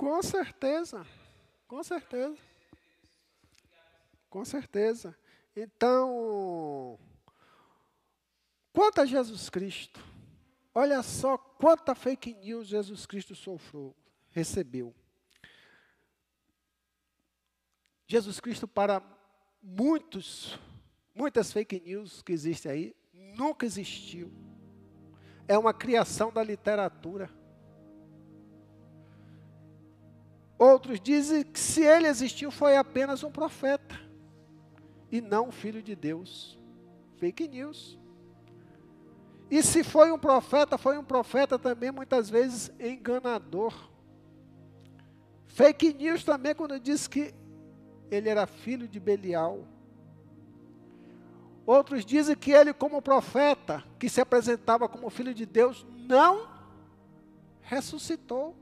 Com certeza, com certeza. Com certeza. Então, quanto a Jesus Cristo, olha só quanta fake news Jesus Cristo sofreu, recebeu. Jesus Cristo, para muitos, muitas fake news que existem aí, nunca existiu. É uma criação da literatura. Outros dizem que se ele existiu foi apenas um profeta e não filho de Deus. Fake news. E se foi um profeta, foi um profeta também muitas vezes enganador. Fake news também quando diz que ele era filho de Belial. Outros dizem que ele, como profeta, que se apresentava como filho de Deus, não ressuscitou.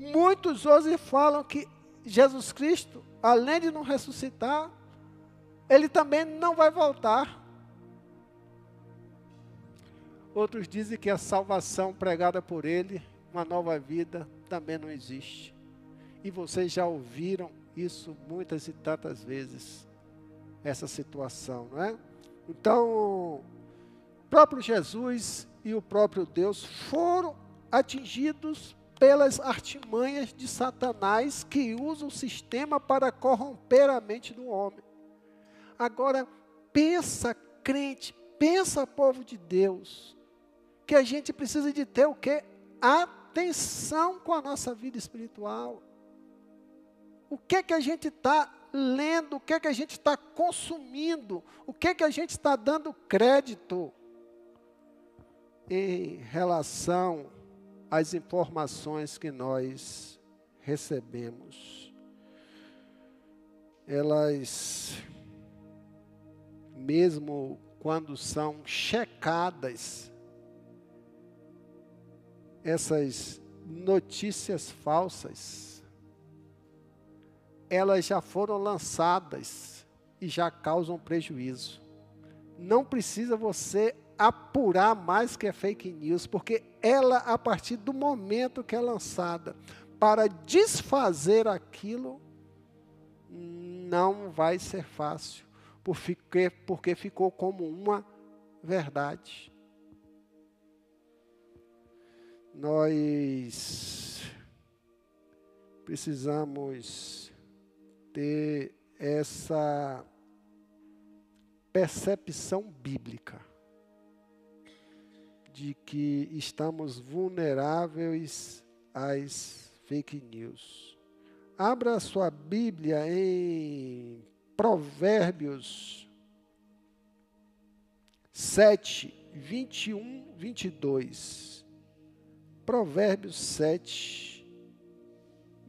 Muitos hoje falam que Jesus Cristo, além de não ressuscitar, ele também não vai voltar. Outros dizem que a salvação pregada por ele, uma nova vida, também não existe. E vocês já ouviram isso muitas e tantas vezes, essa situação, não é? Então, próprio Jesus e o próprio Deus foram atingidos pelas artimanhas de Satanás que usa o sistema para corromper a mente do homem. Agora, pensa, crente, pensa, povo de Deus, que a gente precisa de ter o que? Atenção com a nossa vida espiritual o que é que a gente está lendo, o que é que a gente está consumindo, o que é que a gente está dando crédito em relação às informações que nós recebemos. Elas, mesmo quando são checadas, essas notícias falsas, elas já foram lançadas e já causam prejuízo. Não precisa você apurar mais que é fake news, porque ela, a partir do momento que é lançada, para desfazer aquilo, não vai ser fácil, porque, porque ficou como uma verdade. Nós precisamos ter essa percepção bíblica de que estamos vulneráveis às fake news. Abra sua Bíblia em Provérbios 7, 21, 22. Provérbios 7,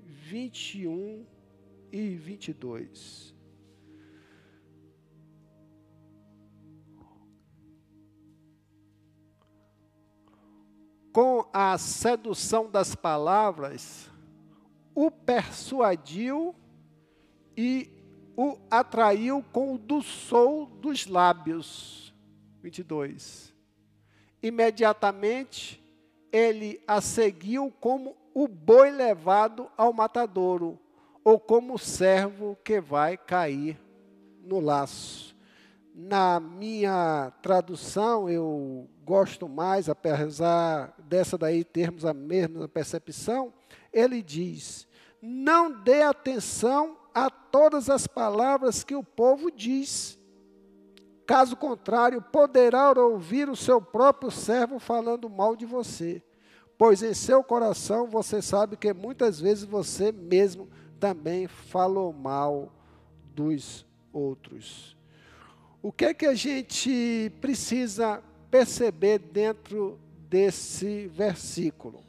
21, e 22. Com a sedução das palavras, o persuadiu e o atraiu com o doçor dos lábios. 22. Imediatamente ele a seguiu como o boi levado ao matadouro ou como o servo que vai cair no laço. Na minha tradução, eu gosto mais, apesar dessa daí termos a mesma percepção, ele diz: não dê atenção a todas as palavras que o povo diz. Caso contrário, poderá ouvir o seu próprio servo falando mal de você. Pois em seu coração você sabe que muitas vezes você mesmo também falou mal dos outros. O que é que a gente precisa perceber dentro desse versículo?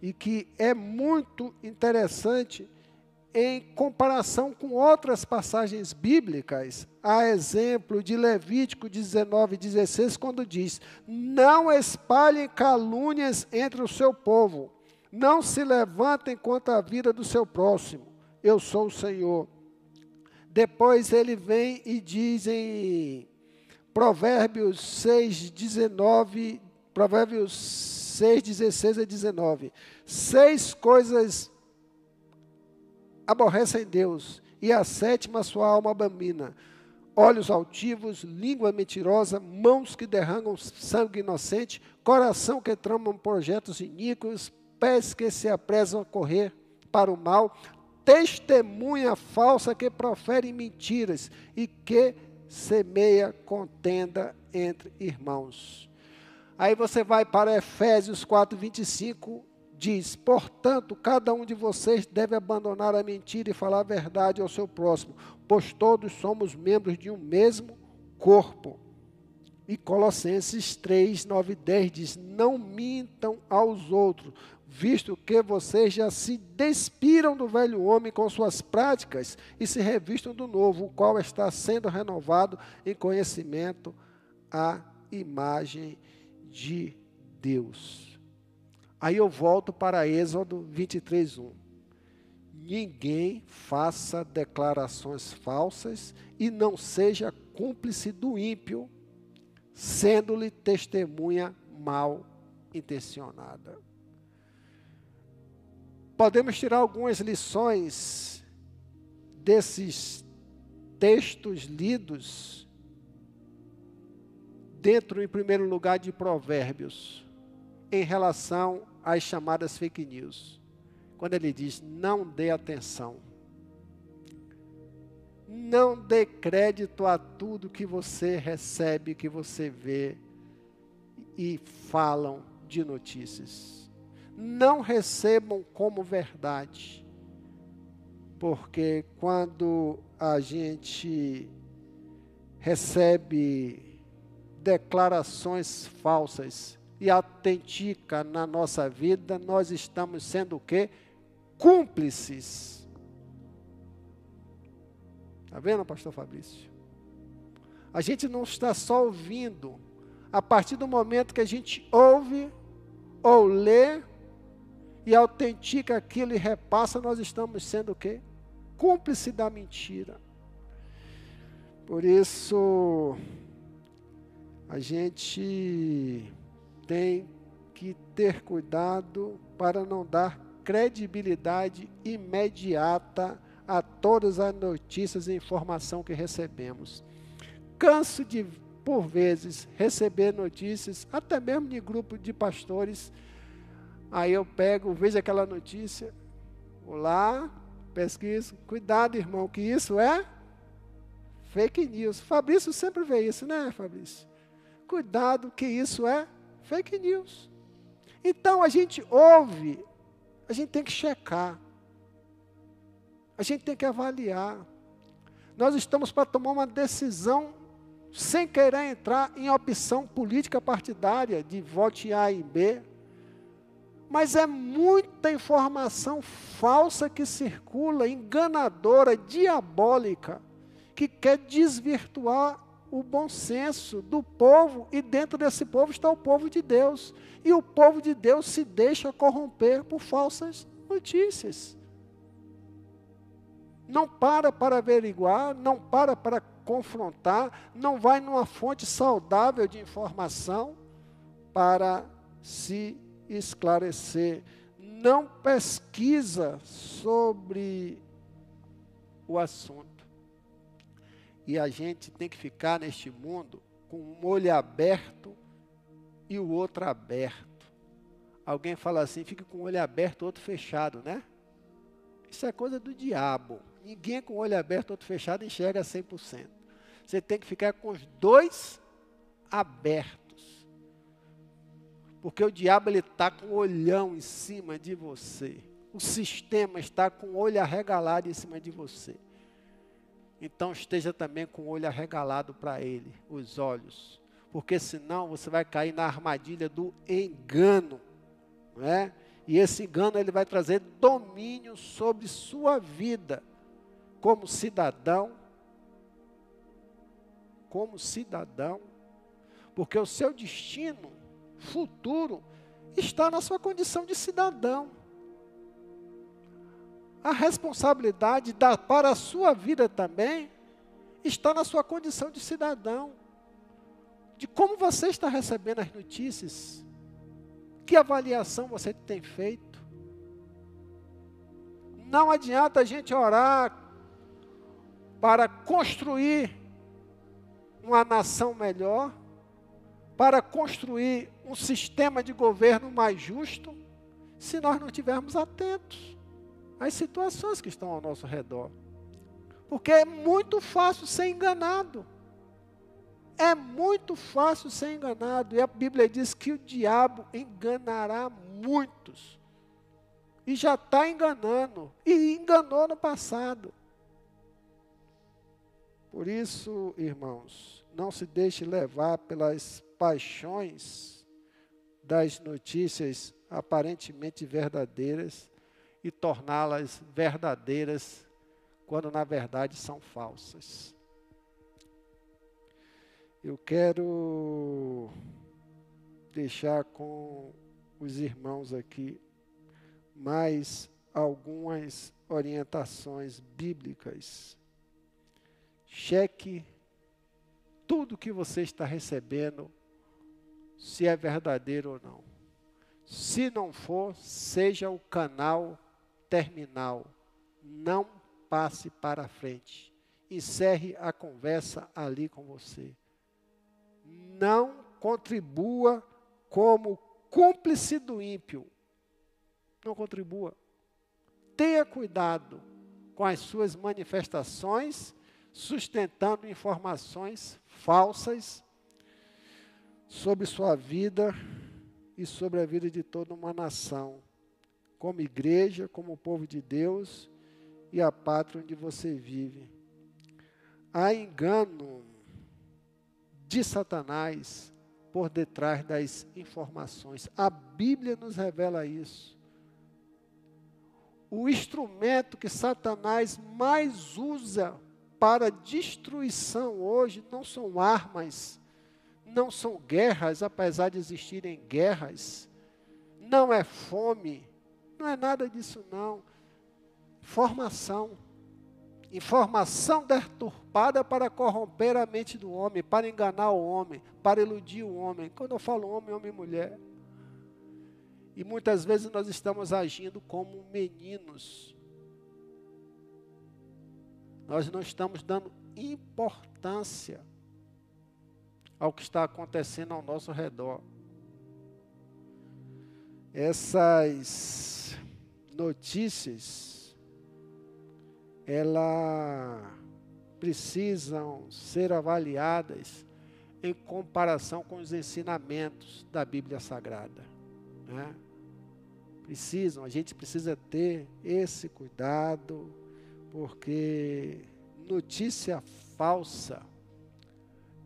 E que é muito interessante em comparação com outras passagens bíblicas, a exemplo de Levítico 19, 16, quando diz: Não espalhem calúnias entre o seu povo, não se levantem contra a vida do seu próximo eu sou o Senhor. Depois ele vem e diz em Provérbios 6, 19, Provérbios 6, 16 a 19. Seis coisas aborrecem Deus, e a sétima sua alma abomina. Olhos altivos, língua mentirosa, mãos que derramam sangue inocente, coração que tramam projetos iníquos, pés que se apressam a correr para o mal, testemunha falsa que profere mentiras e que semeia contenda entre irmãos. Aí você vai para Efésios 4, 25, diz: Portanto, cada um de vocês deve abandonar a mentira e falar a verdade ao seu próximo, pois todos somos membros de um mesmo corpo. E Colossenses 3, 9 e 10 diz: Não mintam aos outros, visto que vocês já se despiram do velho homem com suas práticas e se revistam do novo, o qual está sendo renovado em conhecimento à imagem de Deus. Aí eu volto para Êxodo 23, 1. Ninguém faça declarações falsas e não seja cúmplice do ímpio, sendo-lhe testemunha mal intencionada. Podemos tirar algumas lições desses textos lidos dentro, em primeiro lugar, de Provérbios, em relação às chamadas fake news. Quando ele diz: não dê atenção. Não dê crédito a tudo que você recebe, que você vê e falam de notícias. Não recebam como verdade. Porque quando a gente recebe declarações falsas e autentica na nossa vida, nós estamos sendo o quê? Cúmplices. Está vendo, pastor Fabrício? A gente não está só ouvindo. A partir do momento que a gente ouve ou lê e autentica aquilo e repassa, nós estamos sendo o quê? Cúmplice da mentira. Por isso, a gente tem que ter cuidado para não dar credibilidade imediata a todas as notícias e informação que recebemos. Canso de, por vezes, receber notícias, até mesmo de grupo de pastores. Aí eu pego, vejo aquela notícia, vou lá, pesquiso. Cuidado, irmão, que isso é fake news. Fabrício sempre vê isso, né, Fabrício? Cuidado, que isso é fake news. Então a gente ouve, a gente tem que checar, a gente tem que avaliar. Nós estamos para tomar uma decisão sem querer entrar em opção política partidária de vote A e B. Mas é muita informação falsa que circula, enganadora, diabólica, que quer desvirtuar o bom senso do povo, e dentro desse povo está o povo de Deus. E o povo de Deus se deixa corromper por falsas notícias. Não para para averiguar, não para para confrontar, não vai numa fonte saudável de informação para se esclarecer. Não pesquisa sobre o assunto. E a gente tem que ficar neste mundo com um olho aberto e o outro aberto. Alguém fala assim, fica com o olho aberto, outro fechado, né? Isso é coisa do diabo. Ninguém com o olho aberto, outro fechado enxerga 100%. Você tem que ficar com os dois abertos. Porque o diabo ele está com o olhão em cima de você. O sistema está com o olho arregalado em cima de você então esteja também com o olho arregalado para ele, os olhos, porque senão você vai cair na armadilha do engano, não é? E esse engano ele vai trazer domínio sobre sua vida como cidadão, como cidadão, porque o seu destino futuro está na sua condição de cidadão a responsabilidade da, para a sua vida também está na sua condição de cidadão, de como você está recebendo as notícias Que avaliação você tem feito? Não adianta a gente orar para construir uma nação melhor, para construir um sistema de governo mais justo, se nós não estivermos atentos às situações que estão ao nosso redor. Porque é muito fácil ser enganado. É muito fácil ser enganado. E a Bíblia diz que o diabo enganará muitos. E já está enganando. E enganou no passado. Por isso, irmãos, não se deixe levar pelas paixões das notícias aparentemente verdadeiras e torná-las verdadeiras quando na verdade são falsas. Eu quero deixar com os irmãos aqui mais algumas orientações bíblicas. Cheque tudo que você está recebendo, se é verdadeiro ou não. Se não for, seja o canal terminal. Não passe para frente. Encerre a conversa ali com você. Não contribua como cúmplice do ímpio. Não contribua. Tenha cuidado com as suas manifestações, sustentando informações falsas sobre sua vida e sobre a vida de toda uma nação, como igreja, como povo de Deus e a pátria onde você vive. Há engano de Satanás por detrás das informações. A Bíblia nos revela isso. O instrumento que Satanás mais usa para destruição hoje não são armas, não são guerras, apesar de existirem guerras, não é fome, não é nada disso não. Formação. Informação deturpada para corromper a mente do homem, para enganar o homem, para iludir o homem. Quando eu falo homem, homem e mulher. E muitas vezes nós estamos agindo como meninos. Nós não estamos dando importância ao que está acontecendo ao nosso redor. Essas notícias, elas precisam ser avaliadas em comparação com os ensinamentos da Bíblia Sagrada. Né? Precisam, a gente precisa ter esse cuidado, porque notícia falsa,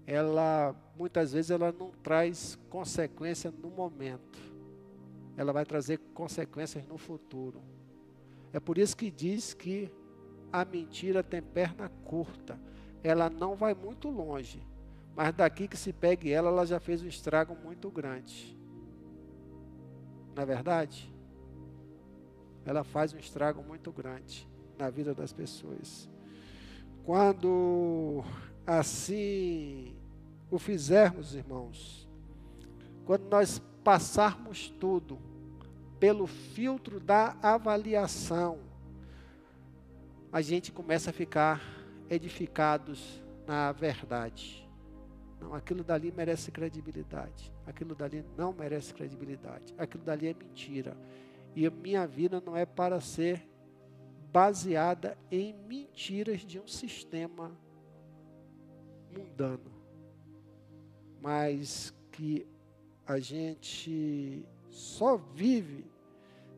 ela muitas vezes ela não traz consequência no momento. Ela vai trazer consequências no futuro. É por isso que diz que a mentira tem perna curta. Ela não vai muito longe, mas daqui que se pegue ela, ela já fez um estrago muito grande. Não é verdade? Ela faz um estrago muito grande na vida das pessoas. Quando assim o fizermos, irmãos, quando nós passarmos tudo pelo filtro da avaliação, a gente começa a ficar edificados na verdade. Não, aquilo dali merece credibilidade. Aquilo dali não merece credibilidade. Aquilo dali é mentira. E a minha vida não é para ser baseada em mentiras de um sistema mundano, mas que a gente só vive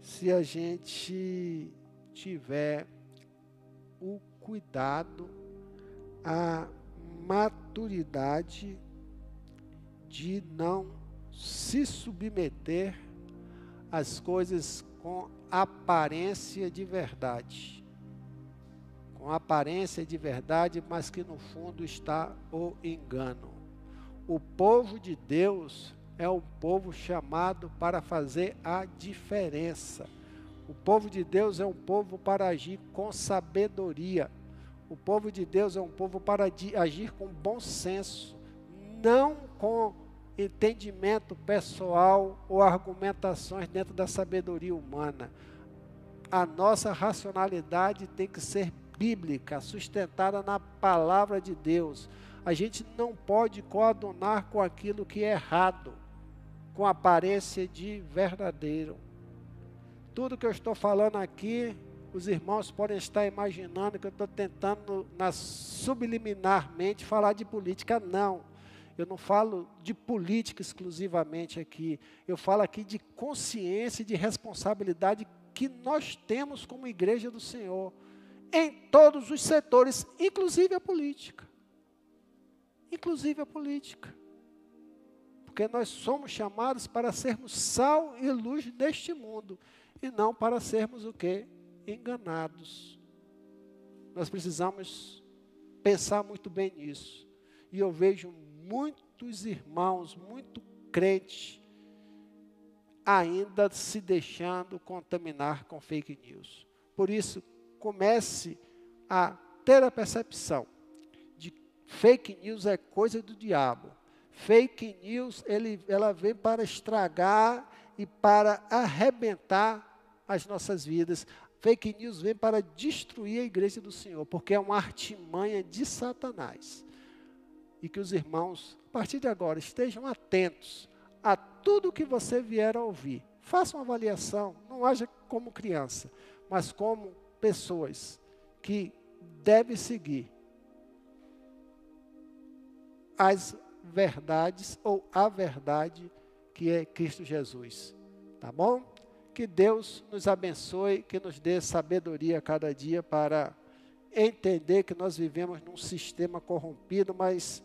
se a gente tiver o cuidado, a maturidade de não se submeter às coisas com aparência de verdade. Com aparência de verdade, mas que no fundo está o engano. O povo de Deus é um povo chamado para fazer a diferença. O povo de Deus é um povo para agir com sabedoria. O povo de Deus é um povo para agir com bom senso, não com entendimento pessoal ou argumentações dentro da sabedoria humana. A nossa racionalidade tem que ser bíblica, sustentada na palavra de Deus. A gente não pode coadunar com aquilo que é errado, com aparência de verdadeiro. Tudo que eu estou falando aqui, os irmãos podem estar imaginando que eu estou tentando, na subliminarmente, falar de política. Não. Eu não falo de política exclusivamente aqui. Eu falo aqui de consciência e de responsabilidade que nós temos como igreja do Senhor em todos os setores, inclusive a política. Inclusive a política. Porque nós somos chamados para sermos sal e luz neste mundo e não para sermos o que? Enganados. Nós precisamos pensar muito bem nisso. E eu vejo muitos irmãos, muito crentes, ainda se deixando contaminar com fake news. Por isso, comece a ter a percepção fake news é coisa do diabo. Fake news, ele, ela vem para estragar e para arrebentar as nossas vidas. Fake news vem para destruir a igreja do Senhor, porque é uma artimanha de Satanás. E que os irmãos, a partir de agora, estejam atentos a tudo que você vier a ouvir. Faça uma avaliação, não haja como criança, mas como pessoas que devem seguir as verdades ou a verdade que é Cristo Jesus. Tá bom? Que Deus nos abençoe, que nos dê sabedoria cada dia para entender que nós vivemos num sistema corrompido, mas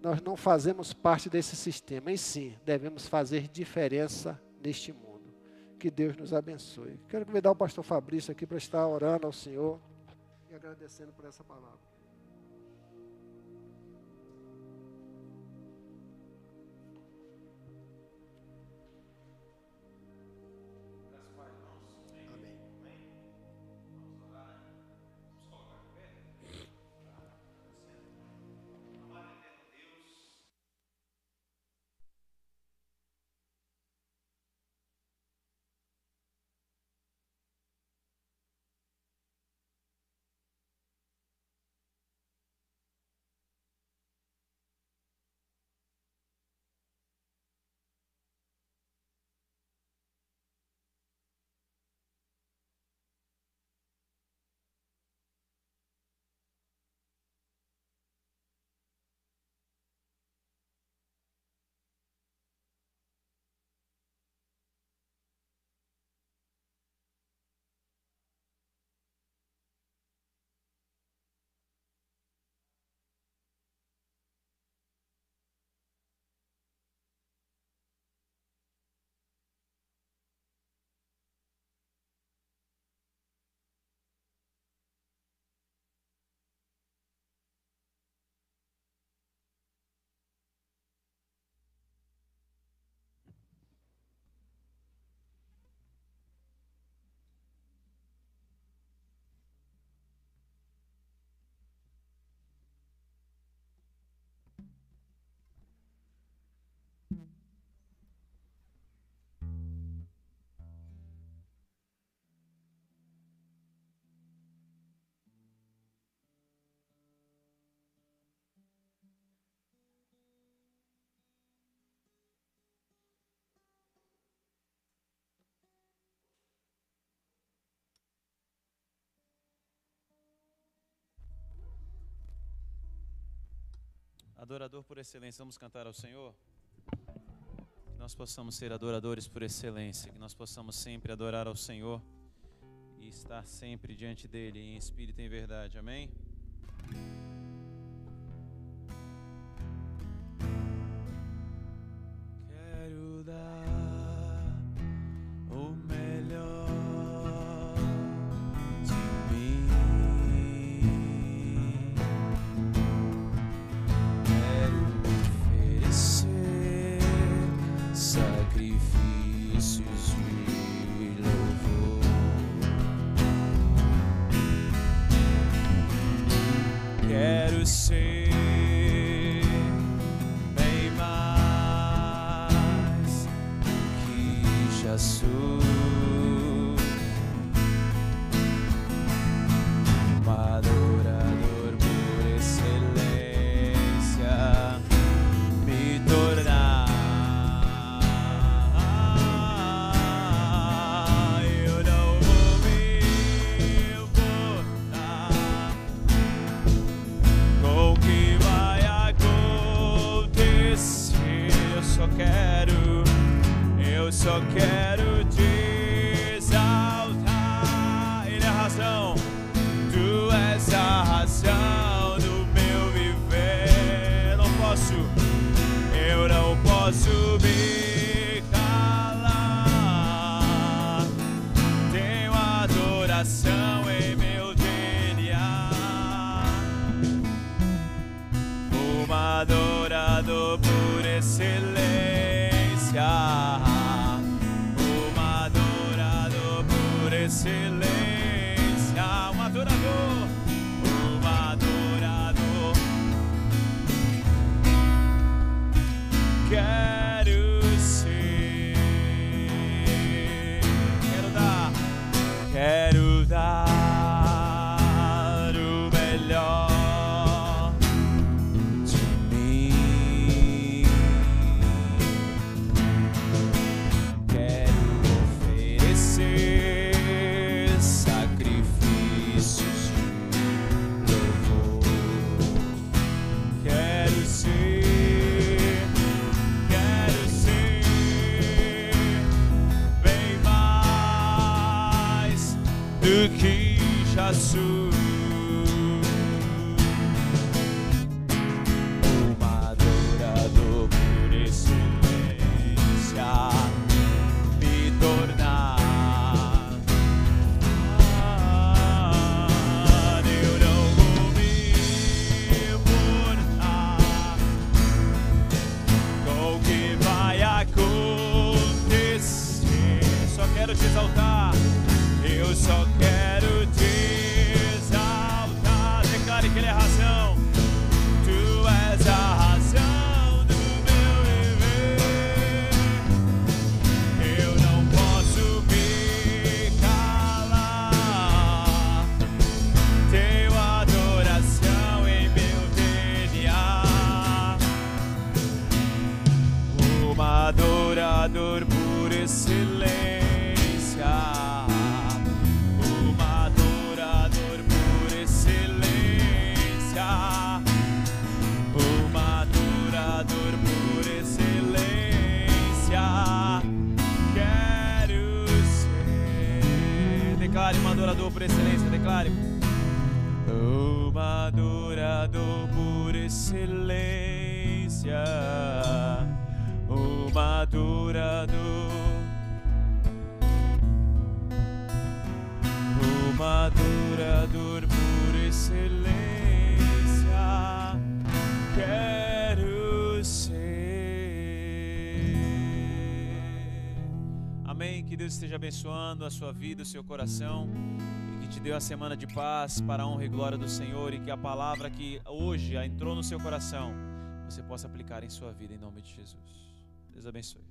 nós não fazemos parte desse sistema. E sim, devemos fazer diferença neste mundo. Que Deus nos abençoe. Quero convidar o pastor Fabrício aqui para estar orando ao Senhor e agradecendo por essa palavra. Adorador por excelência, vamos cantar ao Senhor? Que nós possamos ser adoradores por excelência, que nós possamos sempre adorar ao Senhor e estar sempre diante dEle em espírito e em verdade. Amém? Adorador por excelência. Um adorador por excelência. Já excelência. Um adorador. Um adorador por excelência. Quero ser. Amém. Que Deus esteja abençoando a sua vida, o seu coração. Te dê uma semana de paz para a honra e glória do Senhor. E que a palavra que hoje entrou no seu coração, você possa aplicar em sua vida em nome de Jesus. Deus abençoe.